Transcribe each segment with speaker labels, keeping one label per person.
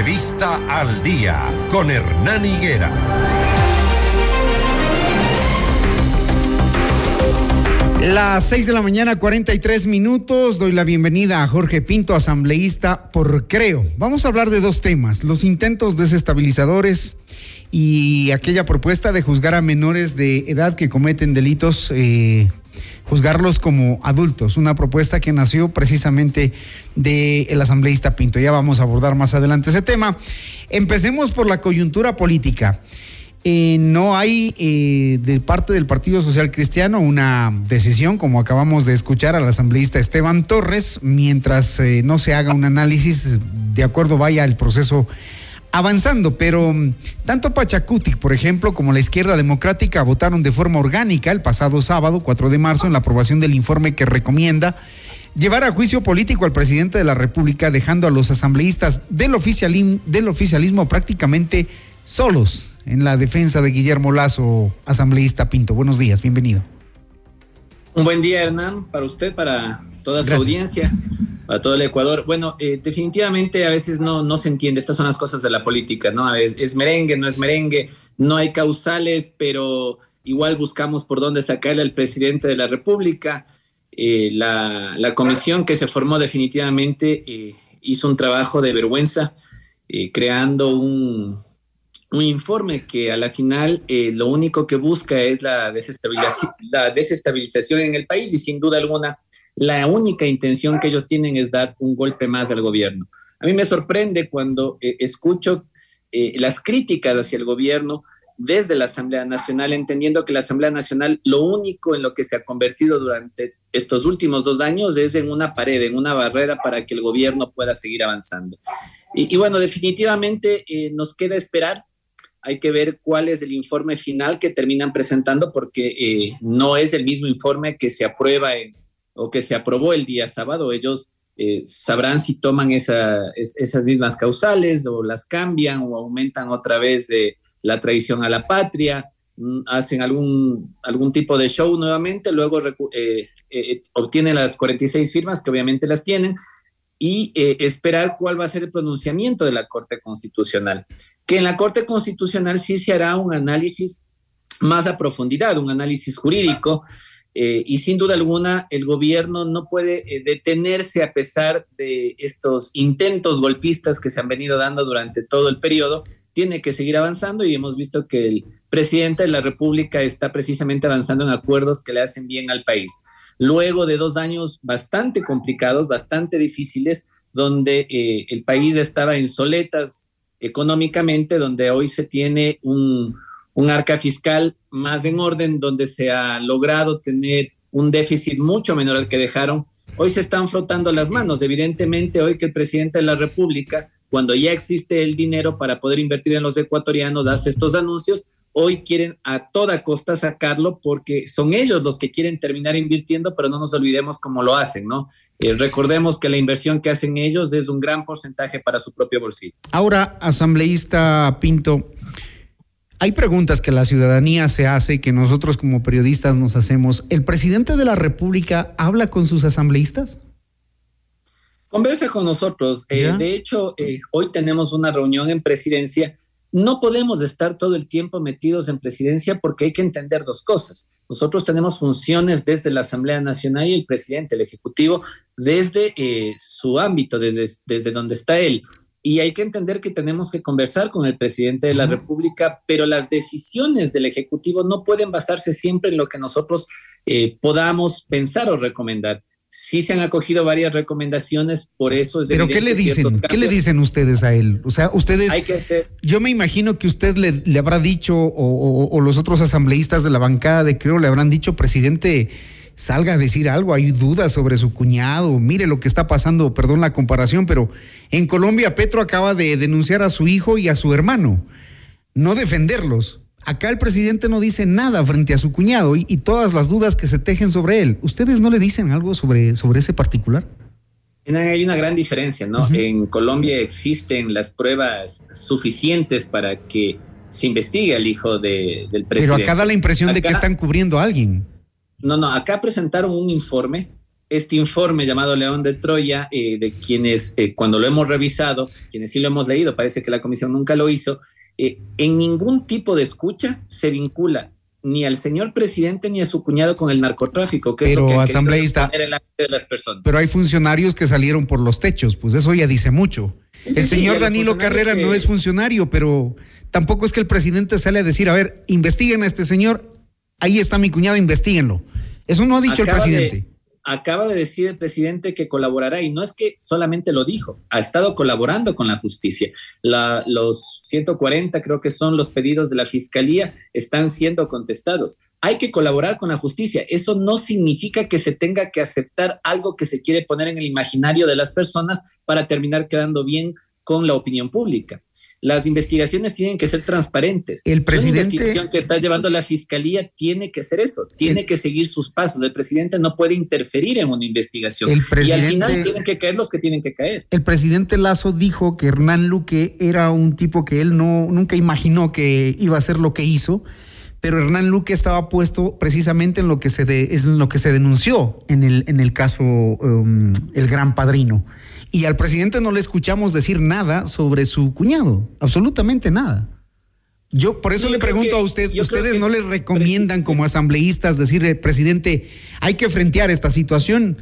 Speaker 1: Entrevista al día con Hernán Higuera.
Speaker 2: Las 6 de la mañana, 43 minutos. Doy la bienvenida a Jorge Pinto, asambleísta por Creo. Vamos a hablar de dos temas: los intentos desestabilizadores y aquella propuesta de juzgar a menores de edad que cometen delitos, eh, juzgarlos como adultos. Una propuesta que nació precisamente del asambleísta Pinto. Ya vamos a abordar más adelante ese tema. Empecemos por la coyuntura política. Eh, no hay eh, de parte del Partido Social Cristiano una decisión, como acabamos de escuchar al asambleísta Esteban Torres, mientras no se haga un análisis, de acuerdo vaya el proceso avanzando, pero mm, tanto Pachacutic, por ejemplo, como la izquierda democrática votaron de forma orgánica el pasado sábado, 4 de marzo, en la aprobación del informe que recomienda llevar a juicio político al presidente de la República, dejando a los asambleístas del oficialismo, del oficialismo prácticamente solos en la defensa de Guillermo Lazo, asambleísta Pinto. Buenos días, bienvenido.
Speaker 3: Un buen día, Hernán, para usted, para toda su audiencia, para todo el Ecuador. Bueno, eh, definitivamente a veces no, no se entiende, estas son las cosas de la política, ¿no? Es, es merengue, no es merengue, no hay causales, pero igual buscamos por dónde sacarle al presidente de la República. Eh, la, la, comisión que se formó definitivamente eh, hizo un trabajo de vergüenza, creando un, un informe que a la final lo único que busca es la desestabilización, la desestabilización en el país y sin duda alguna la única intención que ellos tienen es dar un golpe más al gobierno. A mí me sorprende cuando eh, escucho eh, las críticas hacia el gobierno desde la Asamblea Nacional, entendiendo que la Asamblea Nacional lo único en lo que se ha convertido durante estos últimos dos años es en una pared, en una barrera para que el gobierno pueda seguir avanzando. Y, y bueno, definitivamente nos queda esperar hay que ver cuál es el informe final que terminan presentando porque eh, no es el mismo informe que se aprueba o que se aprobó el día sábado. Ellos eh, sabrán si toman esas mismas causales o las cambian o aumentan otra vez la traición a la patria, mm, hacen algún, algún tipo de show nuevamente, luego eh, obtienen las 46 firmas que obviamente las tienen y eh, esperar cuál va a ser el pronunciamiento de la Corte Constitucional. Que en la Corte Constitucional sí se hará un análisis más a profundidad, un análisis jurídico, eh, y sin duda alguna el gobierno no puede eh, detenerse a pesar de estos intentos golpistas que se han venido dando durante todo el periodo, tiene que seguir avanzando y hemos visto que el presidente de la República está precisamente avanzando en acuerdos que le hacen bien al país. Luego de dos años bastante complicados, bastante difíciles, donde eh, el país estaba en soletas económicamente, donde hoy se tiene un, un arca fiscal más en orden, donde se ha logrado tener un déficit mucho menor al que dejaron. Hoy se están frotando las manos. Evidentemente, hoy que el presidente de la República, cuando ya existe el dinero para poder invertir en los ecuatorianos, hace estos anuncios, hoy quieren a toda costa sacarlo porque son ellos los que quieren terminar invirtiendo, pero no nos olvidemos cómo lo hacen, ¿no? Eh, recordemos que la inversión que hacen ellos es un gran porcentaje para su propio bolsillo.
Speaker 2: Ahora, asambleísta Pinto, hay preguntas que la ciudadanía se hace y que nosotros como periodistas nos hacemos. ¿El presidente de la República habla con sus asambleístas?
Speaker 3: Conversa con nosotros. Eh, de hecho, eh, hoy tenemos una reunión en presidencia no podemos estar todo el tiempo metidos en presidencia porque hay que entender dos cosas. Nosotros tenemos funciones desde la Asamblea Nacional y el presidente, el Ejecutivo, desde eh, su ámbito, desde, desde donde está él. Y hay que entender que tenemos que conversar con el presidente de la República, pero las decisiones del Ejecutivo no pueden basarse siempre en lo que nosotros eh, podamos pensar o recomendar sí se han acogido varias recomendaciones, por eso es
Speaker 2: Pero ¿qué le dicen? ¿Qué le dicen ustedes a él? O sea, ustedes Hay que hacer... Yo me imagino que usted le, habrá dicho o, los otros asambleístas de la bancada de Creo le habrán dicho, presidente, salga a decir algo, hay dudas sobre su cuñado, mire lo que está pasando, perdón la comparación, pero en Colombia Petro acaba de denunciar a su hijo y a su hermano, no defenderlos. Acá el presidente no dice nada frente a su cuñado y, todas las dudas que se tejen sobre él. ¿Ustedes no le dicen algo sobre, sobre ese particular?
Speaker 3: Hay una gran diferencia, ¿no? En Colombia existen las pruebas suficientes para que se investigue al hijo del presidente.
Speaker 2: Pero acá da la impresión de que están cubriendo a alguien.
Speaker 3: No, no, acá presentaron un informe este informe llamado León de Troya, eh, de quienes, eh, cuando lo hemos revisado, quienes sí lo hemos leído, parece que la comisión nunca lo hizo, eh, en ningún tipo de escucha se vincula ni al señor presidente ni a su cuñado con el narcotráfico,
Speaker 2: que pero es lo que asambleísta, de las personas. Pero hay funcionarios que salieron por los techos, pues eso ya dice mucho. el señor Danilo Carrera no es funcionario, pero tampoco es que el presidente sale a decir, a ver, investiguen a este señor, ahí está mi cuñado, investiguenlo. Eso no ha dicho el presidente
Speaker 3: acaba de decir el presidente que colaborará y no es que solamente lo dijo, ha estado colaborando con la justicia. los 140 creo que son los pedidos de la fiscalía, están siendo contestados. Hay que colaborar con la justicia. Eso no significa que se tenga que aceptar algo que se quiere poner en el imaginario de las personas para terminar quedando bien con la opinión pública. Las investigaciones tienen que ser transparentes.
Speaker 2: El presidente. La
Speaker 3: investigación que está llevando la fiscalía tiene que ser eso, tiene que seguir sus pasos. El presidente no puede interferir en una investigación. y al final tienen que caer los que tienen que caer.
Speaker 2: El presidente Lazo dijo que Hernán Luque era un tipo que él no nunca imaginó que iba a hacer lo que hizo pero Hernán Luque estaba puesto precisamente en lo que se es lo que se denunció en el en el caso um, el Gran Padrino. Y al presidente no le escuchamos decir nada sobre su cuñado, absolutamente nada. Yo por eso le pregunto a usted, ¿ustedes no le recomiendan como asambleístas decirle, presidente, hay que frentear esta situación?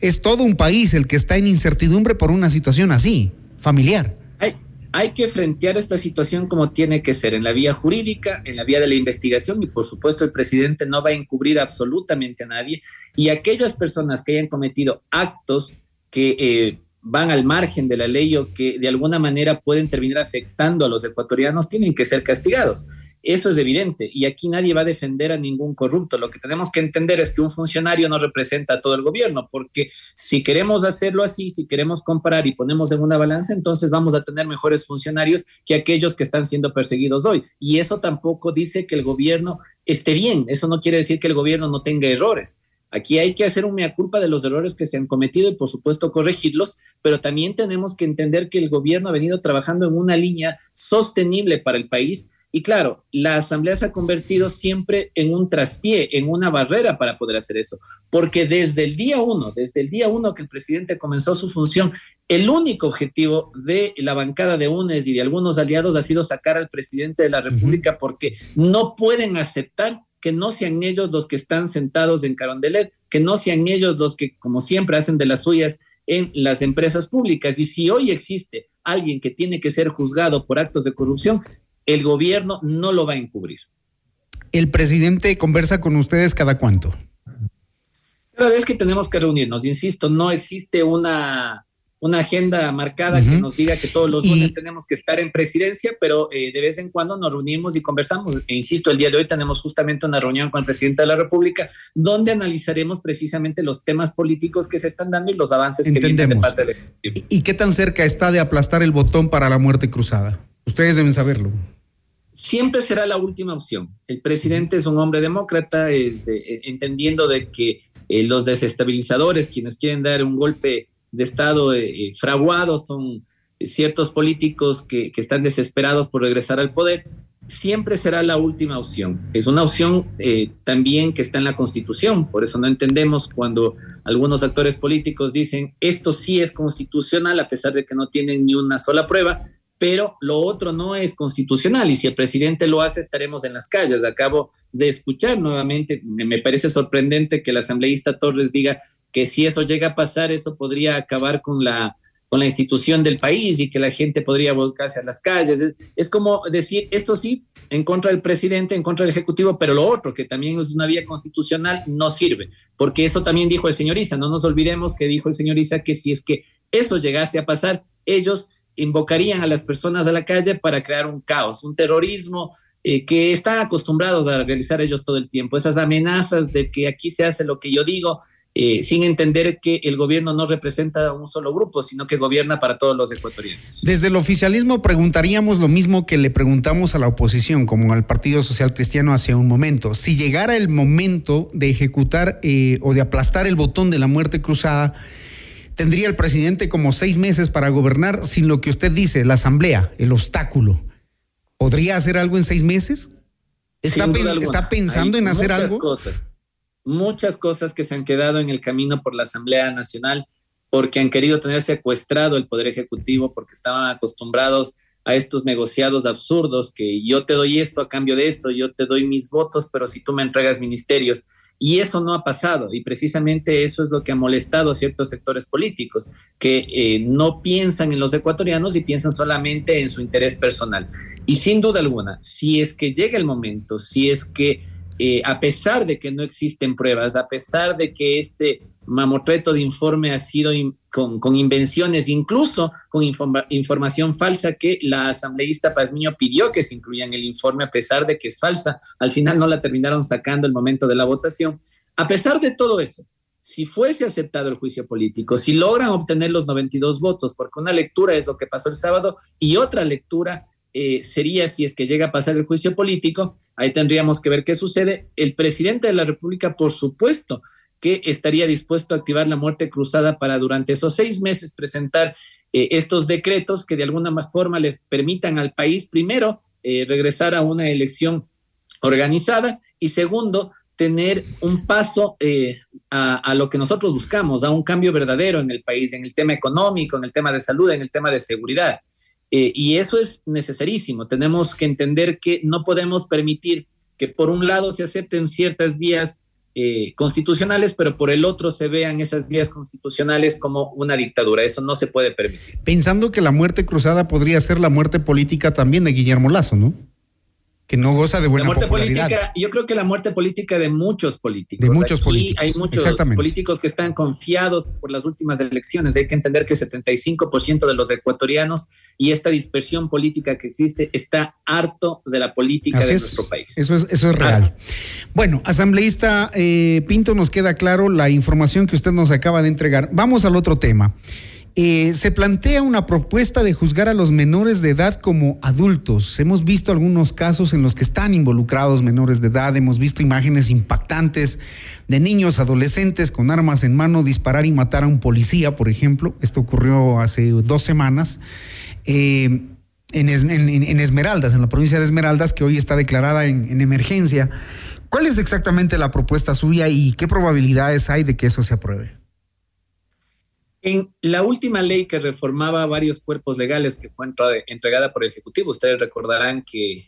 Speaker 2: Es todo un país el que está en incertidumbre por una situación así, familiar.
Speaker 3: Hay, hay que frentear esta situación como tiene que ser, en la vía jurídica, en la vía de la investigación y por supuesto el presidente no va a encubrir absolutamente a nadie y aquellas personas que hayan cometido actos que... Eh, van al margen de la ley o que de alguna manera pueden terminar afectando a los ecuatorianos tienen que ser castigados. Eso es evidente y aquí nadie va a defender a ningún corrupto. Lo que tenemos que entender es que un funcionario no representa a todo el gobierno, porque si queremos hacerlo así, si queremos comparar y ponemos en una balanza, entonces vamos a tener mejores funcionarios que aquellos que están siendo perseguidos hoy. Y eso tampoco dice que el gobierno esté bien, eso no quiere decir que el gobierno no tenga errores. Aquí hay que hacer un mea culpa de los errores que se han cometido y por supuesto corregirlos, pero también tenemos que entender que el gobierno ha venido trabajando en una línea sostenible para el país. Y claro, la Asamblea se ha convertido siempre en un traspié, en una barrera para poder hacer eso, porque desde el día uno, desde el día uno que el presidente comenzó su función, el único objetivo de la bancada de UNES y de algunos aliados ha sido sacar al presidente de la República porque no pueden aceptar que no sean ellos los que están sentados en Carondelet, que no sean ellos los que, como siempre, hacen de las suyas en las empresas públicas. Y si hoy existe alguien que tiene que ser juzgado por actos de corrupción, el gobierno no lo va a encubrir.
Speaker 2: ¿El presidente conversa con ustedes cada cuánto?
Speaker 3: Cada vez que tenemos que reunirnos, insisto, no existe una una agenda marcada que nos diga que todos los lunes tenemos que estar en presidencia, pero eh, de vez en cuando nos reunimos y conversamos. E insisto, el día de hoy tenemos justamente una reunión con el presidente de la República donde analizaremos precisamente los temas políticos que se están dando y los avances que vienen de parte del
Speaker 2: Ejecutivo. ¿Y qué tan cerca está de aplastar el botón para la muerte cruzada? Ustedes deben saberlo.
Speaker 3: Siempre será la última opción. El presidente es un hombre demócrata, es, eh, entendiendo de que eh, los desestabilizadores, quienes quieren dar un golpe de Estado eh, eh, fraguados, son ciertos políticos que, están desesperados por regresar al poder, siempre será la última opción. Es una opción eh, también que está en la Constitución, por eso no entendemos cuando algunos actores políticos dicen esto sí es constitucional a pesar de que no tienen ni una sola prueba, pero lo otro no es constitucional y si el presidente lo hace estaremos en las calles. Acabo de escuchar nuevamente, me, parece sorprendente que el asambleísta Torres diga que si eso llega a pasar, eso podría acabar con la, con la institución del país y que la gente podría volcarse a las calles. Es, como decir, esto sí, en contra del presidente, en contra del Ejecutivo, pero lo otro, que también es una vía constitucional, no sirve, porque eso también dijo el señor Isa. No nos olvidemos que dijo el señor Isa que si es que eso llegase a pasar, ellos invocarían a las personas a la calle para crear un caos, un terrorismo eh, que están acostumbrados a realizar ellos todo el tiempo. Esas amenazas de que aquí se hace lo que yo digo, eh, sin entender que el gobierno no representa a un solo grupo, sino que gobierna para todos los ecuatorianos.
Speaker 2: Desde el oficialismo preguntaríamos lo mismo que le preguntamos a la oposición, como al Partido Social Cristiano hace un momento. Si llegara el momento de ejecutar eh, o de aplastar el botón de la muerte cruzada, tendría el presidente como seis meses para gobernar sin lo que usted dice, la asamblea, el obstáculo. ¿Podría hacer algo en seis meses? ¿Está, pensando en hacer algo?
Speaker 3: Cosas muchas cosas que se han quedado en el camino por la Asamblea Nacional, porque han querido tener secuestrado el Poder Ejecutivo, porque estaban acostumbrados a estos negociados absurdos, que yo te doy esto a cambio de esto, yo te doy mis votos, pero si tú me entregas ministerios. Y eso no ha pasado, y precisamente eso es lo que ha molestado a ciertos sectores políticos, que eh, no piensan en los ecuatorianos y piensan solamente en su interés personal. Y sin duda alguna, si es que llega el momento, si es que eh, a pesar de que no existen pruebas, a pesar de que este mamotreto de informe ha sido con, invenciones, incluso con información falsa que la asambleísta Pazmiño pidió que se incluya en el informe, a pesar de que es falsa. Al final no la terminaron sacando el momento de la votación. A pesar de todo eso, si fuese aceptado el juicio político, si logran obtener los 92 votos, porque una lectura es lo que pasó el sábado y otra lectura eh, sería si es que llega a pasar el juicio político, ahí tendríamos que ver qué sucede. El presidente de la República, por supuesto, que estaría dispuesto a activar la muerte cruzada para durante esos seis meses presentar eh, estos decretos que de alguna forma le permitan al país, primero, eh, regresar a una elección organizada y segundo, tener un paso a, a, lo que nosotros buscamos, a un cambio verdadero en el país, en el tema económico, en el tema de salud, en el tema de seguridad. Eh, y eso es necesarísimo. Tenemos que entender que no podemos permitir que por un lado se acepten ciertas vías eh, constitucionales, pero por el otro se vean esas vías constitucionales como una dictadura. Eso no se puede permitir.
Speaker 2: Pensando que la muerte cruzada podría ser la muerte política también de Guillermo Lazo, ¿no? Que no goza de buena
Speaker 3: la muerte
Speaker 2: popularidad.
Speaker 3: política, yo creo que la muerte política de muchos políticos.
Speaker 2: De muchos políticos.
Speaker 3: Hay muchos políticos que están confiados por las últimas elecciones. Hay que entender que el 75% de los ecuatorianos y esta dispersión política que existe está harto de la política de nuestro país.
Speaker 2: Eso es, eso es real. Bueno, asambleísta eh, Pinto, nos queda claro la información que usted nos acaba de entregar. Vamos al otro tema. Eh, se plantea una propuesta de juzgar a los menores de edad como adultos. Hemos visto algunos casos en los que están involucrados menores de edad, hemos visto imágenes impactantes de niños, adolescentes con armas en mano disparar y matar a un policía, por ejemplo. Esto ocurrió hace dos semanas. Eh, en, Esmeraldas, en la provincia de Esmeraldas, que hoy está declarada en emergencia. ¿Cuál es exactamente la propuesta suya y qué probabilidades hay de que eso se apruebe?
Speaker 3: En la última ley que reformaba varios cuerpos legales que fue entregada por el Ejecutivo, ustedes recordarán que,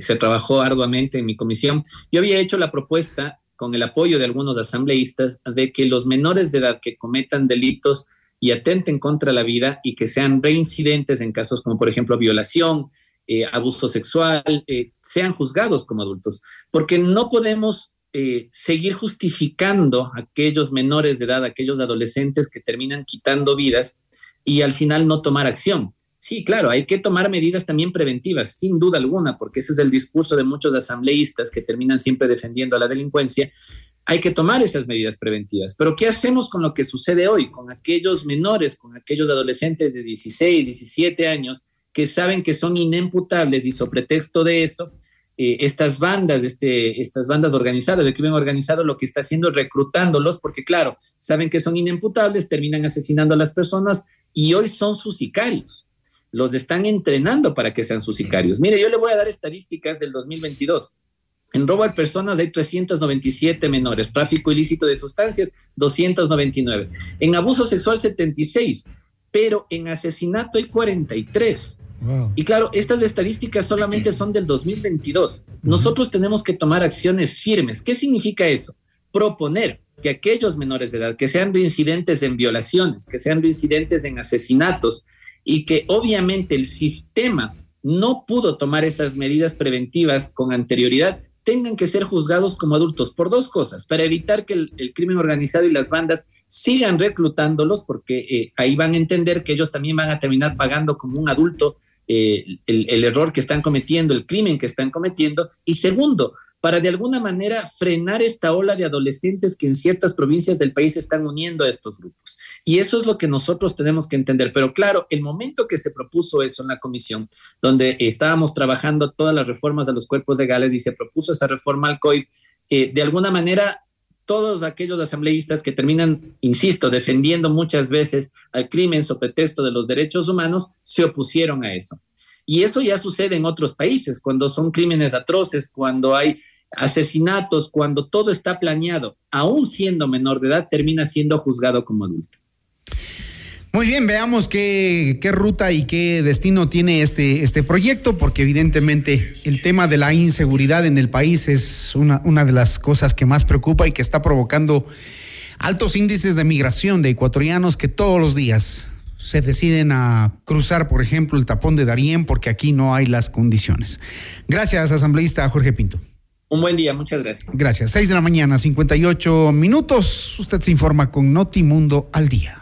Speaker 3: se trabajó arduamente en mi comisión, yo había hecho la propuesta con el apoyo de algunos asambleístas de que los menores de edad que cometan delitos y atenten contra la vida y que sean reincidentes en casos como por ejemplo violación, eh, abuso sexual, eh, sean juzgados como adultos, porque no podemos eh, seguir justificando a aquellos menores de edad, aquellos adolescentes que terminan quitando vidas y al final no tomar acción. Sí, claro, hay que tomar medidas también preventivas, sin duda alguna, porque ese es el discurso de muchos asambleístas que terminan siempre defendiendo a la delincuencia. Hay que tomar estas medidas preventivas. Pero ¿qué hacemos con lo que sucede hoy, con aquellos menores, con aquellos adolescentes de 16, 17 años que saben que son inimputables y sobre pretexto de eso eh, estas bandas, este, estas bandas organizadas, de crimen organizado, lo que está haciendo es reclutándolos, porque claro, saben que son inimputables, terminan asesinando a las personas y hoy son sus sicarios. Los están entrenando para que sean sus sicarios. Mire, yo le voy a dar estadísticas del 2022. En robo personas hay 397 menores, tráfico ilícito de sustancias 299, en abuso sexual 76, pero en asesinato hay 43. Y claro, estas estadísticas solamente son del 2022. Nosotros tenemos que tomar acciones firmes. ¿Qué significa eso? Proponer que aquellos menores de edad que sean reincidentes en violaciones, que sean reincidentes en asesinatos y que obviamente el sistema no pudo tomar esas medidas preventivas con anterioridad, tengan que ser juzgados como adultos por dos cosas, para evitar que el, crimen organizado y las bandas sigan reclutándolos, porque eh, ahí van a entender que ellos también van a terminar pagando como un adulto eh, el, error que están cometiendo, el crimen que están cometiendo. Y segundo, para de alguna manera frenar esta ola de adolescentes que en ciertas provincias del país están uniendo a estos grupos. Y eso es lo que nosotros tenemos que entender. Pero claro, el momento que se propuso eso en la comisión, donde estábamos trabajando todas las reformas de los cuerpos legales y se propuso esa reforma al COIP, eh, de alguna manera todos aquellos asambleístas que terminan, insisto, defendiendo muchas veces al crimen sobre pretexto de los derechos humanos, se opusieron a eso. Y eso ya sucede en otros países, cuando son crímenes atroces, cuando hay asesinatos, cuando todo está planeado, aún siendo menor de edad, termina siendo juzgado como adulto.
Speaker 2: Muy bien, veamos qué, qué, ruta y qué destino tiene este, este proyecto, porque evidentemente el tema de la inseguridad en el país es una, una de las cosas que más preocupa y que está provocando altos índices de migración de ecuatorianos que todos los días se deciden a cruzar, por ejemplo, el tapón de Darién porque aquí no hay las condiciones. Gracias, asambleísta Jorge Pinto.
Speaker 3: Un buen día, muchas gracias.
Speaker 2: Gracias. Seis de la mañana, 58 minutos. Usted se informa con Notimundo al día.